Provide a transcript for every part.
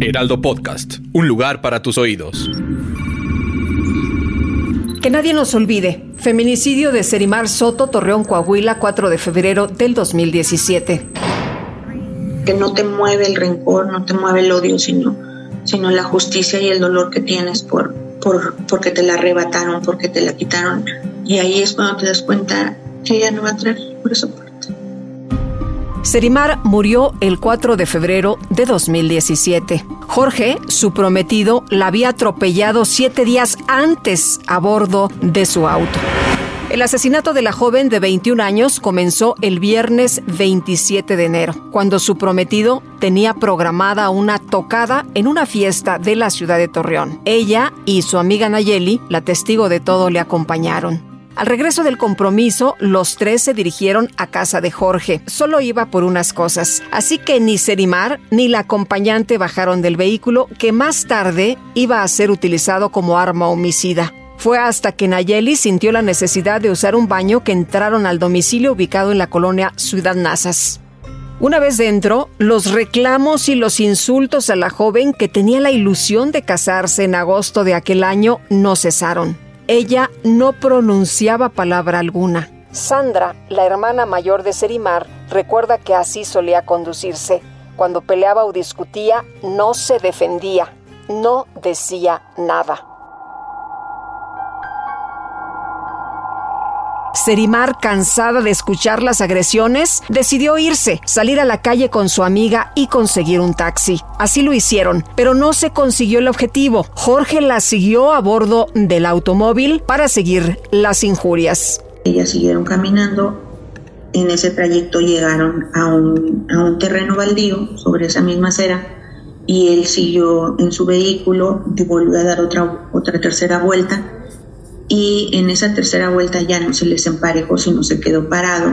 Heraldo Podcast. Un lugar para tus oídos. Que nadie nos olvide. Feminicidio de Serimar Soto, Torreón, Coahuila, 4 de febrero del 2017. Que no te mueve el rencor, no te mueve el odio, sino, sino la justicia y el dolor que tienes por, por, porque te la arrebataron, porque te la quitaron. Y ahí es cuando te das cuenta que ella no va a traer por eso. Serimar murió el 4 de febrero de 2017. Jorge, su prometido, la había atropellado siete días antes a bordo de su auto. El asesinato de la joven de 21 años comenzó el viernes 27 de enero, cuando su prometido tenía programada una tocada en una fiesta de la ciudad de Torreón. Ella y su amiga Nayeli, la testigo de todo, le acompañaron. Al regreso del compromiso, los tres se dirigieron a casa de Jorge. Solo iba por unas cosas, así que ni Serimar ni la acompañante bajaron del vehículo que más tarde iba a ser utilizado como arma homicida. Fue hasta que Nayeli sintió la necesidad de usar un baño que entraron al domicilio ubicado en la colonia Ciudad Nazas. Una vez dentro, los reclamos y los insultos a la joven que tenía la ilusión de casarse en agosto de aquel año no cesaron. Ella no pronunciaba palabra alguna. Sandra, la hermana mayor de Serimar, recuerda que así solía conducirse. Cuando peleaba o discutía, no se defendía, no decía nada. Serimar, cansada de escuchar las agresiones, decidió irse, salir a la calle con su amiga y conseguir un taxi. Así lo hicieron, pero no se consiguió el objetivo. Jorge la siguió a bordo del automóvil para seguir las injurias. Ellas siguieron caminando. En ese trayecto llegaron a un, a un terreno baldío sobre esa misma acera y él siguió en su vehículo volvió a dar otra, otra tercera vuelta y en esa tercera vuelta ya no se les emparejó, sino se quedó parado,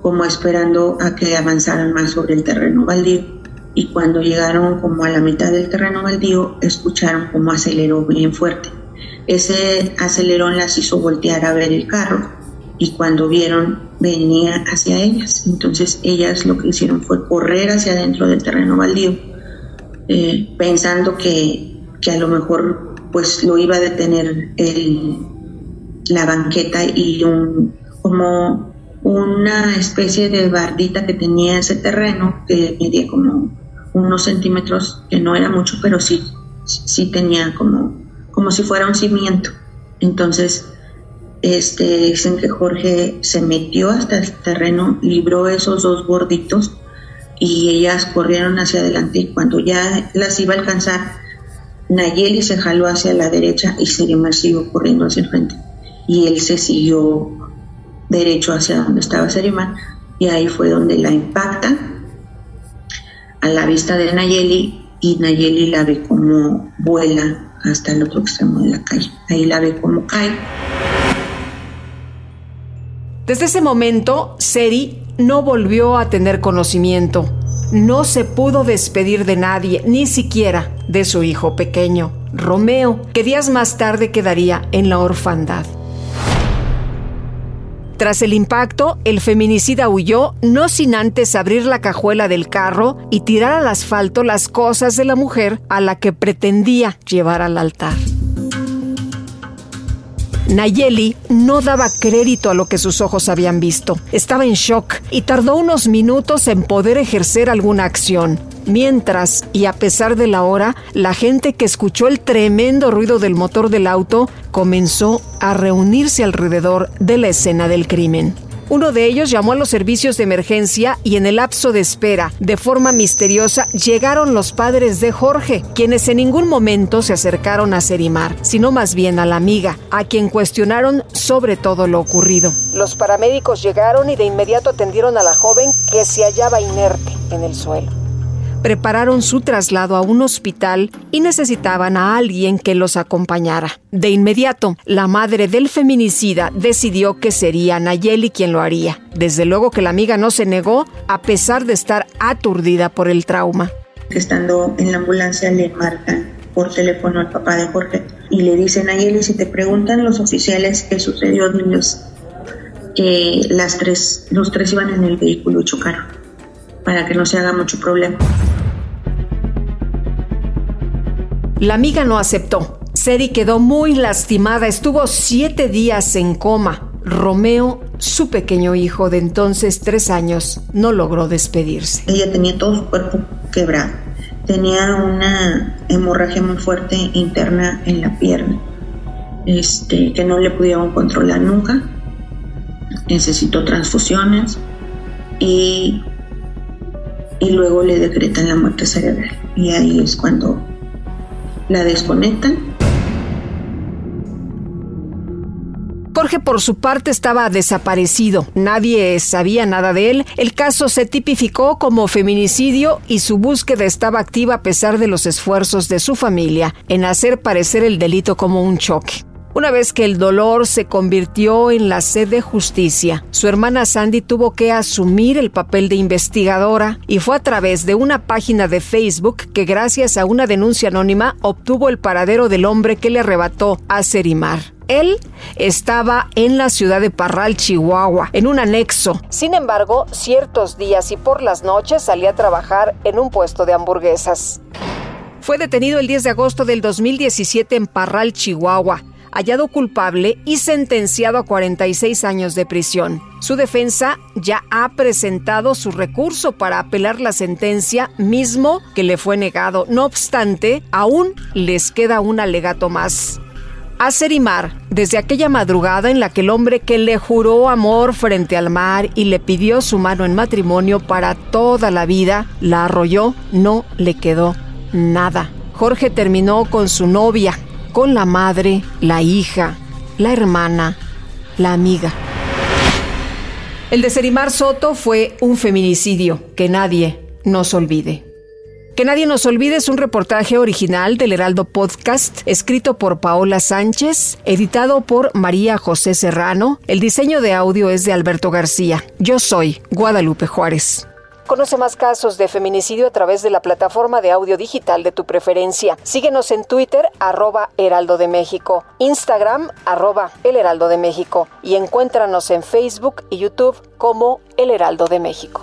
como esperando a que avanzaran más sobre el terreno baldío. Y cuando llegaron como a la mitad del terreno baldío, escucharon como aceleró bien fuerte. Ese acelerón las hizo voltear a ver el carro y cuando vieron venía hacia ellas. Entonces ellas lo que hicieron fue correr hacia adentro del terreno baldío, eh, pensando que, que a lo mejor pues lo iba a detener el, la banqueta y un, como una especie de bardita que tenía ese terreno que medía como unos centímetros, que no era mucho, pero sí, sí tenía como, como si fuera un cimiento. Entonces, este, dicen que Jorge se metió hasta el terreno, libró esos dos gorditos y ellas corrieron hacia adelante y cuando ya las iba a alcanzar, Nayeli se jaló hacia la derecha y Serimar siguió corriendo hacia el frente y él se siguió derecho hacia donde estaba Serimar y ahí fue donde la impacta a la vista de Nayeli y Nayeli la ve como vuela hasta el otro extremo de la calle. Ahí la ve como cae. Desde ese momento, Seri no volvió a tener conocimiento. No se pudo despedir de nadie, ni siquiera de su hijo pequeño, Romeo, que días más tarde quedaría en la orfandad. Tras el impacto, el feminicida huyó, no sin antes abrir la cajuela del carro y tirar al asfalto las cosas de la mujer a la que pretendía llevar al altar. Nayeli no daba crédito a lo que sus ojos habían visto. Estaba en shock y tardó unos minutos en poder ejercer alguna acción. Mientras, y a pesar de la hora, la gente que escuchó el tremendo ruido del motor del auto comenzó a reunirse alrededor de la escena del crimen. Uno de ellos llamó a los servicios de emergencia y en el lapso de espera, de forma misteriosa, llegaron los padres de Jorge, quienes en ningún momento se acercaron a Serimar, sino más bien a la amiga, a quien cuestionaron sobre todo lo ocurrido. Los paramédicos llegaron y de inmediato atendieron a la joven que se hallaba inerte en el suelo prepararon su traslado a un hospital y necesitaban a alguien que los acompañara. De inmediato, la madre del feminicida decidió que sería Nayeli quien lo haría. Desde luego que la amiga no se negó, a pesar de estar aturdida por el trauma. Estando en la ambulancia le marcan por teléfono al papá de Jorge y le dicen Nayeli, si te preguntan los oficiales qué sucedió, niños, que las tres, los tres iban en el vehículo y chocaron para que no se haga mucho problema. La amiga no aceptó. Seri quedó muy lastimada, estuvo siete días en coma. Romeo, su pequeño hijo de entonces tres años, no logró despedirse. Ella tenía todo su cuerpo quebrado. Tenía una hemorragia muy fuerte interna en la pierna, este, que no le pudieron controlar nunca. Necesitó transfusiones y, y luego le decretan la muerte cerebral. Y ahí es cuando la desconectan. Jorge por su parte estaba desaparecido, nadie sabía nada de él, el caso se tipificó como feminicidio y su búsqueda estaba activa a pesar de los esfuerzos de su familia en hacer parecer el delito como un choque. Una vez que el dolor se convirtió en la sed de justicia, su hermana Sandy tuvo que asumir el papel de investigadora y fue a través de una página de Facebook que gracias a una denuncia anónima obtuvo el paradero del hombre que le arrebató a Serimar. Él estaba en la ciudad de Parral, Chihuahua, en un anexo. Sin embargo, ciertos días y por las noches salía a trabajar en un puesto de hamburguesas. Fue detenido el 10 de agosto del 2017 en Parral, Chihuahua hallado culpable y sentenciado a 46 años de prisión. Su defensa ya ha presentado su recurso para apelar la sentencia mismo que le fue negado. No obstante, aún les queda un alegato más. A Serimar, desde aquella madrugada en la que el hombre que le juró amor frente al mar y le pidió su mano en matrimonio para toda la vida, la arrolló, no le quedó nada. Jorge terminó con su novia, con la madre, la hija, la hermana, la amiga. El de Serimar Soto fue un feminicidio que nadie nos olvide. Que nadie nos olvide es un reportaje original del Heraldo Podcast, escrito por Paola Sánchez, editado por María José Serrano. El diseño de audio es de Alberto García. Yo soy Guadalupe Juárez. Conoce más casos de feminicidio a través de la plataforma de audio digital de tu preferencia. Síguenos en Twitter, arroba Heraldo de México, Instagram, arroba El Heraldo de México y encuéntranos en Facebook y YouTube como El Heraldo de México.